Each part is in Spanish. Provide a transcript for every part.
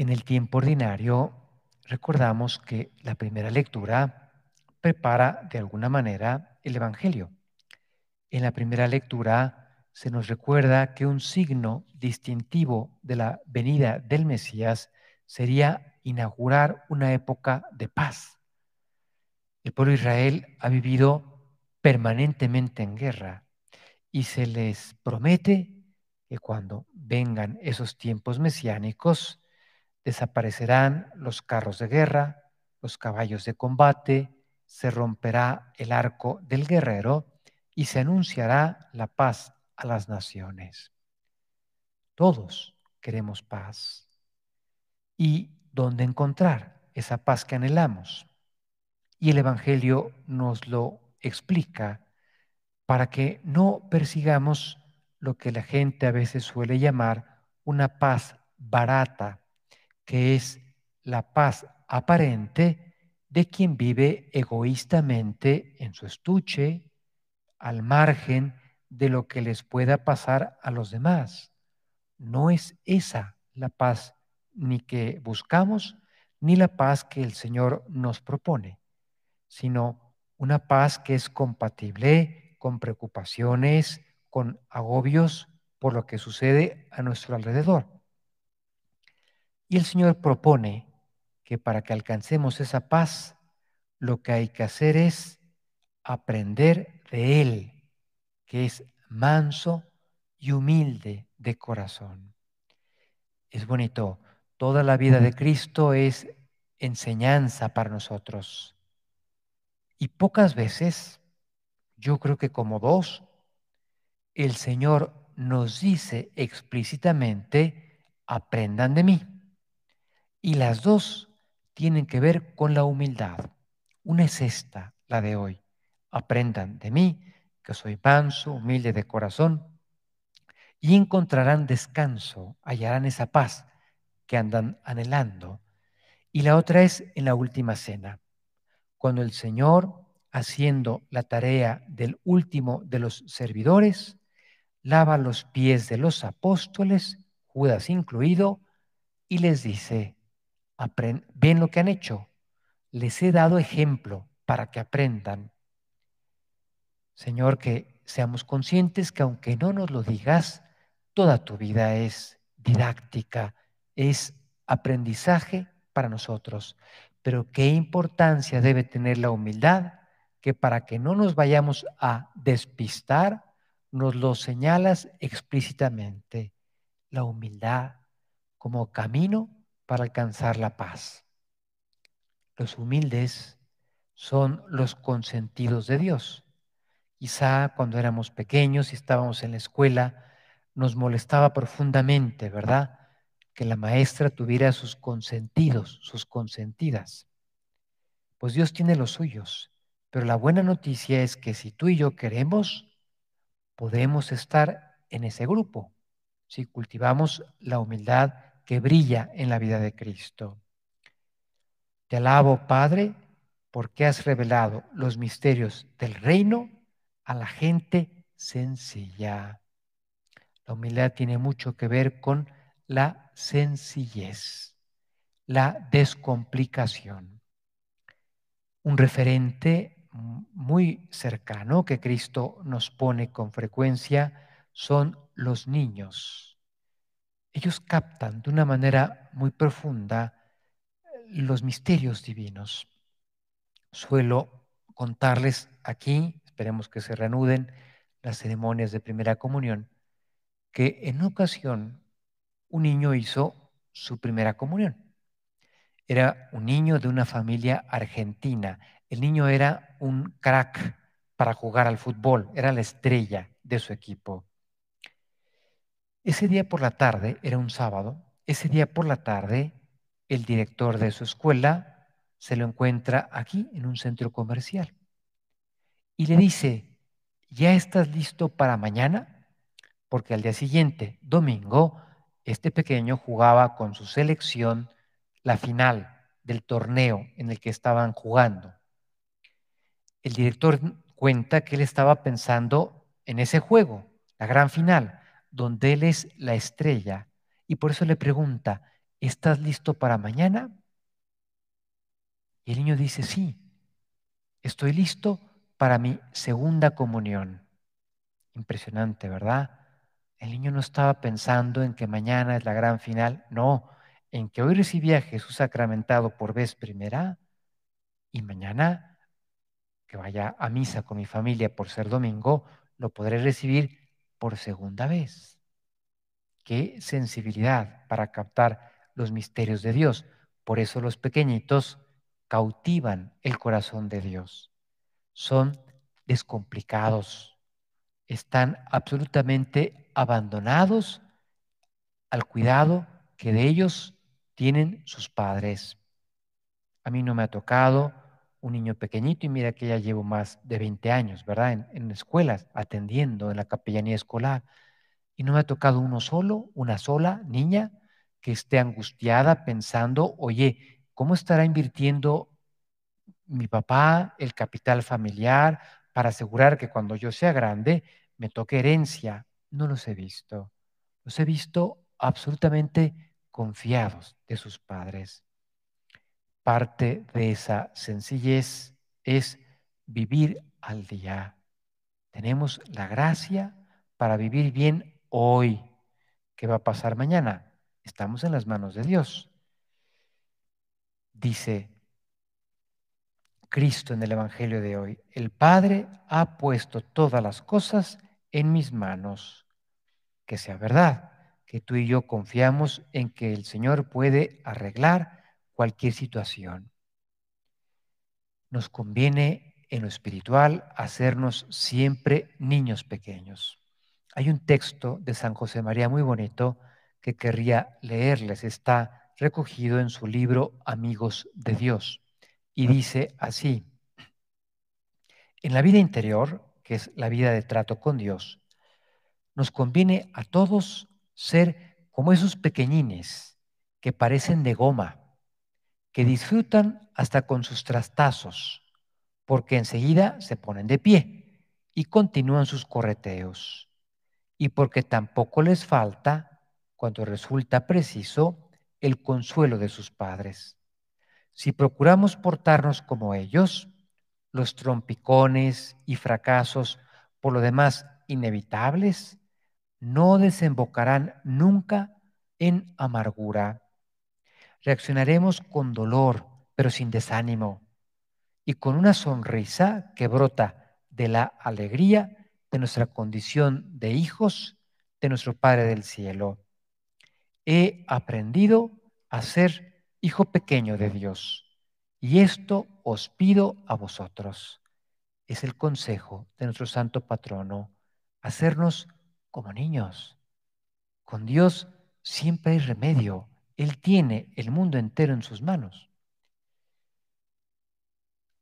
En el tiempo ordinario, recordamos que la primera lectura prepara de alguna manera el Evangelio. En la primera lectura se nos recuerda que un signo distintivo de la venida del Mesías sería inaugurar una época de paz. El pueblo de Israel ha vivido permanentemente en guerra y se les promete que cuando vengan esos tiempos mesiánicos, desaparecerán los carros de guerra, los caballos de combate, se romperá el arco del guerrero y se anunciará la paz a las naciones. Todos queremos paz. ¿Y dónde encontrar esa paz que anhelamos? Y el Evangelio nos lo explica para que no persigamos lo que la gente a veces suele llamar una paz barata, que es la paz aparente de quien vive egoístamente en su estuche, al margen de lo que les pueda pasar a los demás. No es esa la paz ni que buscamos, ni la paz que el Señor nos propone, sino una paz que es compatible con preocupaciones, con agobios por lo que sucede a nuestro alrededor. Y el Señor propone que para que alcancemos esa paz, lo que hay que hacer es aprender de Él, que es manso y humilde de corazón. Es bonito, toda la vida de Cristo es enseñanza para nosotros. Y pocas veces, yo creo que como dos, el Señor nos dice explícitamente, aprendan de mí. Y las dos tienen que ver con la humildad. Una es esta, la de hoy. Aprendan de mí, que soy manso, humilde de corazón, y encontrarán descanso, hallarán esa paz que andan anhelando. Y la otra es en la última cena, cuando el Señor, haciendo la tarea del último de los servidores, lava los pies de los apóstoles, Judas incluido, y les dice, ven lo que han hecho, les he dado ejemplo para que aprendan. Señor, que seamos conscientes que aunque no nos lo digas, toda tu vida es didáctica, es aprendizaje para nosotros. Pero qué importancia debe tener la humildad, que para que no nos vayamos a despistar, nos lo señalas explícitamente, la humildad como camino para alcanzar la paz. Los humildes son los consentidos de Dios. Quizá cuando éramos pequeños y estábamos en la escuela, nos molestaba profundamente, ¿verdad? Que la maestra tuviera sus consentidos, sus consentidas. Pues Dios tiene los suyos, pero la buena noticia es que si tú y yo queremos, podemos estar en ese grupo si cultivamos la humildad que brilla en la vida de Cristo. Te alabo, Padre, porque has revelado los misterios del reino a la gente sencilla. La humildad tiene mucho que ver con la sencillez, la descomplicación. Un referente muy cercano que Cristo nos pone con frecuencia son los niños. Ellos captan de una manera muy profunda los misterios divinos. Suelo contarles aquí, esperemos que se reanuden las ceremonias de primera comunión, que en ocasión un niño hizo su primera comunión. Era un niño de una familia argentina. El niño era un crack para jugar al fútbol, era la estrella de su equipo. Ese día por la tarde, era un sábado, ese día por la tarde, el director de su escuela se lo encuentra aquí en un centro comercial y le dice, ¿ya estás listo para mañana? Porque al día siguiente, domingo, este pequeño jugaba con su selección la final del torneo en el que estaban jugando el director cuenta que él estaba pensando en ese juego, la gran final, donde él es la estrella. Y por eso le pregunta, ¿estás listo para mañana? Y el niño dice, sí, estoy listo para mi segunda comunión. Impresionante, ¿verdad? El niño no estaba pensando en que mañana es la gran final, no, en que hoy recibía a Jesús sacramentado por vez primera y mañana que vaya a misa con mi familia por ser domingo, lo podré recibir por segunda vez. Qué sensibilidad para captar los misterios de Dios. Por eso los pequeñitos cautivan el corazón de Dios. Son descomplicados, están absolutamente abandonados al cuidado que de ellos tienen sus padres. A mí no me ha tocado un niño pequeñito y mira que ya llevo más de 20 años, ¿verdad? En, en escuelas, atendiendo en la capellanía escolar. Y no me ha tocado uno solo, una sola niña que esté angustiada pensando, oye, ¿cómo estará invirtiendo mi papá el capital familiar para asegurar que cuando yo sea grande me toque herencia? No los he visto. Los he visto absolutamente confiados de sus padres. Parte de esa sencillez es vivir al día. Tenemos la gracia para vivir bien hoy. ¿Qué va a pasar mañana? Estamos en las manos de Dios. Dice Cristo en el Evangelio de hoy, el Padre ha puesto todas las cosas en mis manos. Que sea verdad, que tú y yo confiamos en que el Señor puede arreglar cualquier situación. Nos conviene en lo espiritual hacernos siempre niños pequeños. Hay un texto de San José María muy bonito que querría leerles. Está recogido en su libro Amigos de Dios. Y dice así, en la vida interior, que es la vida de trato con Dios, nos conviene a todos ser como esos pequeñines que parecen de goma, que disfrutan hasta con sus trastazos, porque enseguida se ponen de pie y continúan sus correteos, y porque tampoco les falta, cuando resulta preciso, el consuelo de sus padres. Si procuramos portarnos como ellos, los trompicones y fracasos, por lo demás inevitables, no desembocarán nunca en amargura. Reaccionaremos con dolor, pero sin desánimo, y con una sonrisa que brota de la alegría de nuestra condición de hijos de nuestro Padre del Cielo. He aprendido a ser hijo pequeño de Dios, y esto os pido a vosotros. Es el consejo de nuestro santo patrono, hacernos como niños. Con Dios siempre hay remedio. Él tiene el mundo entero en sus manos.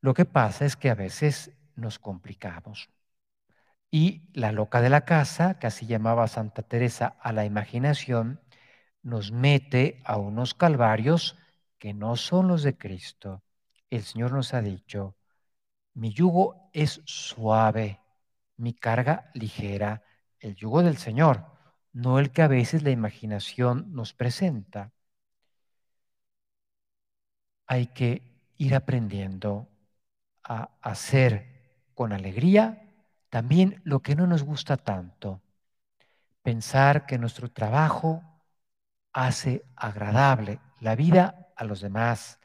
Lo que pasa es que a veces nos complicamos. Y la loca de la casa, que así llamaba Santa Teresa a la imaginación, nos mete a unos calvarios que no son los de Cristo. El Señor nos ha dicho, mi yugo es suave, mi carga ligera el yugo del Señor, no el que a veces la imaginación nos presenta. Hay que ir aprendiendo a hacer con alegría también lo que no nos gusta tanto. Pensar que nuestro trabajo hace agradable la vida a los demás.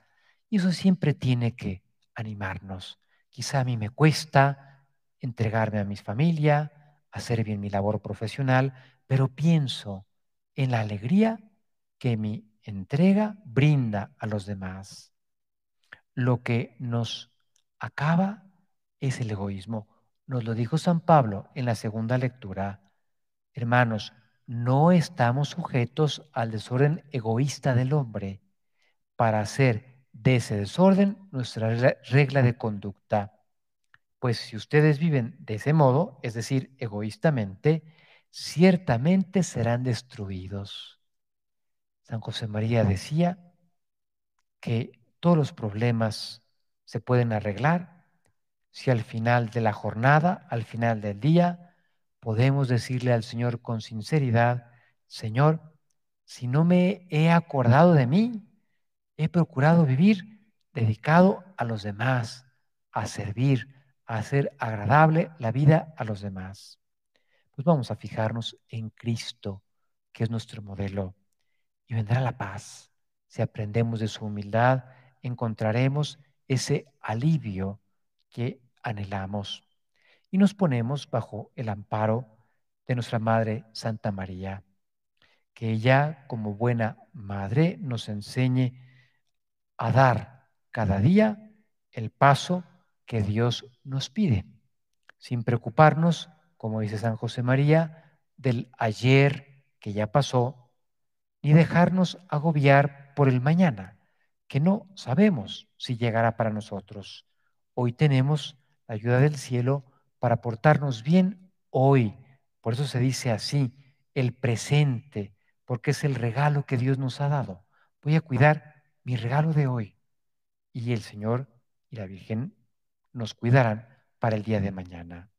Y eso siempre tiene que animarnos. Quizá a mí me cuesta entregarme a mi familia, hacer bien mi labor profesional, pero pienso en la alegría que mi entrega brinda a los demás. Lo que nos acaba es el egoísmo. Nos lo dijo San Pablo en la segunda lectura. Hermanos, no estamos sujetos al desorden egoísta del hombre para hacer de ese desorden nuestra regla de conducta. Pues si ustedes viven de ese modo, es decir, egoístamente, ciertamente serán destruidos. San José María decía que todos los problemas se pueden arreglar si al final de la jornada, al final del día, podemos decirle al Señor con sinceridad, Señor, si no me he acordado de mí, he procurado vivir dedicado a los demás, a servir, a hacer agradable la vida a los demás. Pues vamos a fijarnos en Cristo, que es nuestro modelo, y vendrá la paz. Si aprendemos de su humildad, encontraremos ese alivio que anhelamos y nos ponemos bajo el amparo de nuestra Madre Santa María. Que ella, como buena madre, nos enseñe a dar cada día el paso que Dios nos pide, sin preocuparnos, como dice San José María, del ayer que ya pasó, ni dejarnos agobiar por el mañana, que no sabemos si llegará para nosotros. Hoy tenemos la ayuda del cielo para portarnos bien hoy. Por eso se dice así, el presente, porque es el regalo que Dios nos ha dado. Voy a cuidar mi regalo de hoy. Y el Señor y la Virgen nos cuidarán para el día de mañana.